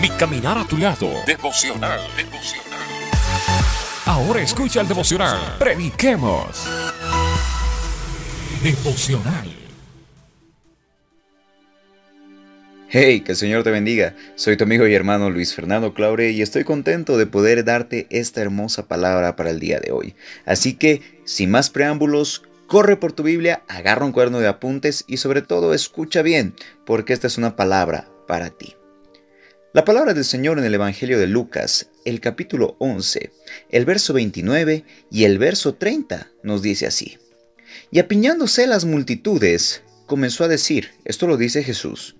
Mi caminar a tu lado. Devocional. Devocional. Ahora escucha el devocional. Prediquemos. Devocional. Hey, que el Señor te bendiga. Soy tu amigo y hermano Luis Fernando Claure y estoy contento de poder darte esta hermosa palabra para el día de hoy. Así que, sin más preámbulos, corre por tu Biblia, agarra un cuaderno de apuntes y sobre todo escucha bien, porque esta es una palabra para ti. La palabra del Señor en el Evangelio de Lucas, el capítulo 11, el verso 29 y el verso 30 nos dice así. Y apiñándose las multitudes, comenzó a decir, esto lo dice Jesús,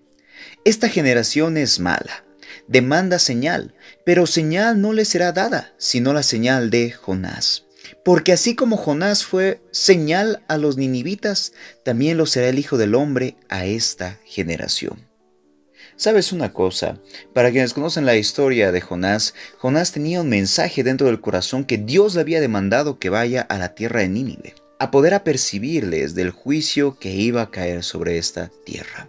esta generación es mala, demanda señal, pero señal no le será dada, sino la señal de Jonás. Porque así como Jonás fue señal a los ninivitas, también lo será el Hijo del Hombre a esta generación. ¿Sabes una cosa? Para quienes conocen la historia de Jonás, Jonás tenía un mensaje dentro del corazón que Dios le había demandado que vaya a la tierra de Nínive, a poder apercibirles del juicio que iba a caer sobre esta tierra.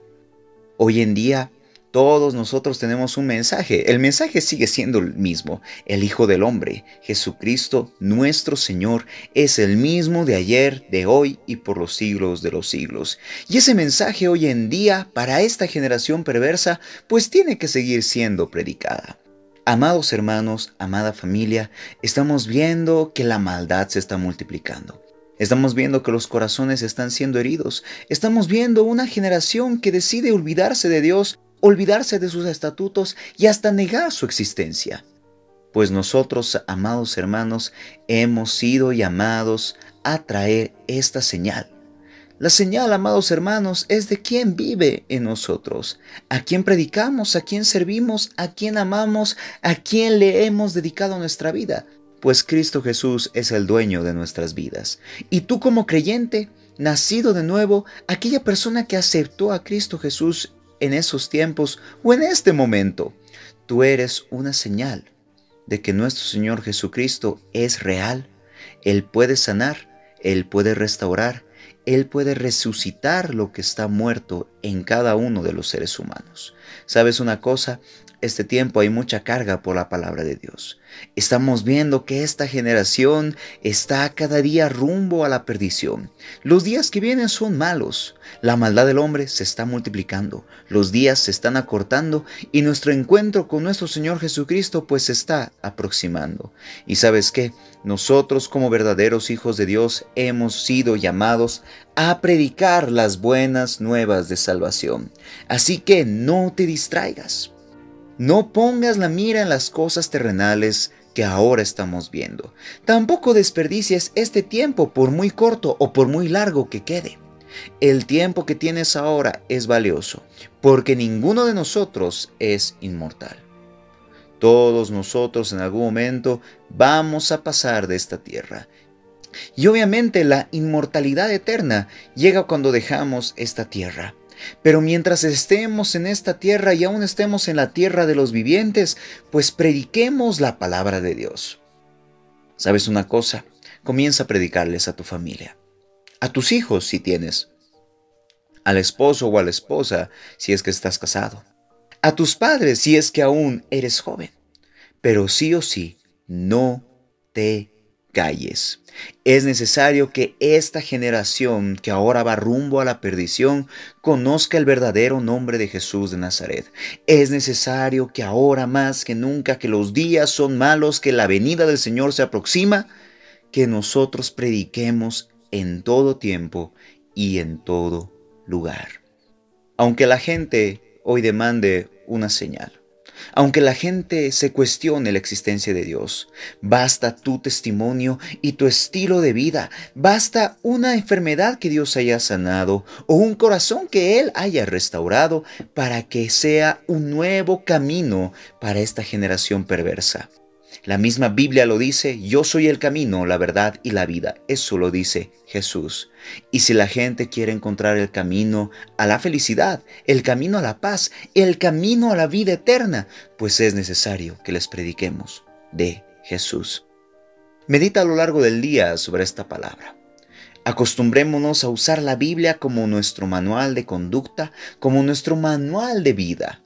Hoy en día todos nosotros tenemos un mensaje. El mensaje sigue siendo el mismo. El Hijo del Hombre, Jesucristo, nuestro Señor, es el mismo de ayer, de hoy y por los siglos de los siglos. Y ese mensaje hoy en día, para esta generación perversa, pues tiene que seguir siendo predicada. Amados hermanos, amada familia, estamos viendo que la maldad se está multiplicando. Estamos viendo que los corazones están siendo heridos. Estamos viendo una generación que decide olvidarse de Dios, olvidarse de sus estatutos y hasta negar su existencia. Pues nosotros, amados hermanos, hemos sido llamados a traer esta señal. La señal, amados hermanos, es de quién vive en nosotros, a quién predicamos, a quién servimos, a quién amamos, a quién le hemos dedicado nuestra vida pues Cristo Jesús es el dueño de nuestras vidas. Y tú como creyente, nacido de nuevo, aquella persona que aceptó a Cristo Jesús en esos tiempos o en este momento, tú eres una señal de que nuestro Señor Jesucristo es real. Él puede sanar, Él puede restaurar, Él puede resucitar lo que está muerto en cada uno de los seres humanos. ¿Sabes una cosa? Este tiempo hay mucha carga por la palabra de Dios. Estamos viendo que esta generación está cada día rumbo a la perdición. Los días que vienen son malos. La maldad del hombre se está multiplicando. Los días se están acortando y nuestro encuentro con nuestro Señor Jesucristo pues se está aproximando. Y sabes qué? Nosotros como verdaderos hijos de Dios hemos sido llamados a predicar las buenas nuevas de salvación. Así que no te distraigas. No pongas la mira en las cosas terrenales que ahora estamos viendo. Tampoco desperdicies este tiempo por muy corto o por muy largo que quede. El tiempo que tienes ahora es valioso, porque ninguno de nosotros es inmortal. Todos nosotros en algún momento vamos a pasar de esta tierra. Y obviamente la inmortalidad eterna llega cuando dejamos esta tierra. Pero mientras estemos en esta tierra y aún estemos en la tierra de los vivientes, pues prediquemos la palabra de Dios. ¿Sabes una cosa? Comienza a predicarles a tu familia, a tus hijos si tienes, al esposo o a la esposa si es que estás casado, a tus padres si es que aún eres joven. Pero sí o sí, no te calles. Es necesario que esta generación que ahora va rumbo a la perdición conozca el verdadero nombre de Jesús de Nazaret. Es necesario que ahora más que nunca que los días son malos, que la venida del Señor se aproxima, que nosotros prediquemos en todo tiempo y en todo lugar. Aunque la gente hoy demande una señal, aunque la gente se cuestione la existencia de Dios, basta tu testimonio y tu estilo de vida, basta una enfermedad que Dios haya sanado o un corazón que Él haya restaurado para que sea un nuevo camino para esta generación perversa. La misma Biblia lo dice, yo soy el camino, la verdad y la vida. Eso lo dice Jesús. Y si la gente quiere encontrar el camino a la felicidad, el camino a la paz, el camino a la vida eterna, pues es necesario que les prediquemos de Jesús. Medita a lo largo del día sobre esta palabra. Acostumbrémonos a usar la Biblia como nuestro manual de conducta, como nuestro manual de vida.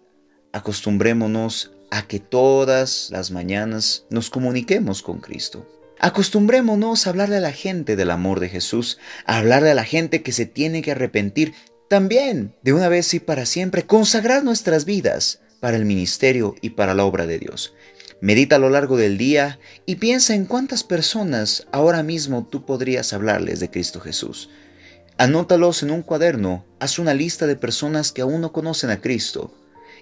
acostumbrémonos a que todas las mañanas nos comuniquemos con Cristo. Acostumbrémonos a hablarle a la gente del amor de Jesús, a hablarle a la gente que se tiene que arrepentir. También, de una vez y para siempre, consagrar nuestras vidas para el ministerio y para la obra de Dios. Medita a lo largo del día y piensa en cuántas personas ahora mismo tú podrías hablarles de Cristo Jesús. Anótalos en un cuaderno, haz una lista de personas que aún no conocen a Cristo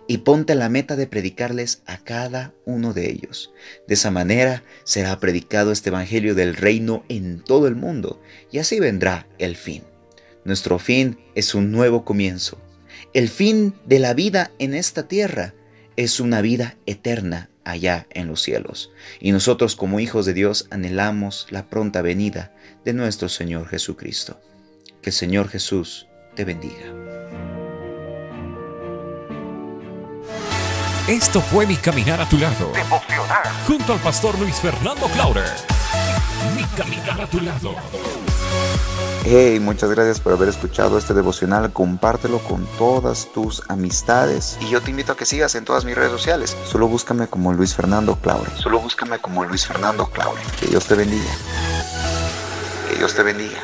y ponte la meta de predicarles a cada uno de ellos. De esa manera será predicado este Evangelio del reino en todo el mundo y así vendrá el fin. Nuestro fin es un nuevo comienzo. El fin de la vida en esta tierra es una vida eterna allá en los cielos. Y nosotros como hijos de Dios anhelamos la pronta venida de nuestro Señor Jesucristo. Que el Señor Jesús te bendiga. Esto fue Mi Caminar a tu lado. Junto al pastor Luis Fernando Clauder. Mi Caminar a tu lado. Hey, muchas gracias por haber escuchado este devocional. Compártelo con todas tus amistades. Y yo te invito a que sigas en todas mis redes sociales. Solo búscame como Luis Fernando Claure. Solo búscame como Luis Fernando Claure. Que Dios te bendiga. Que Dios te bendiga.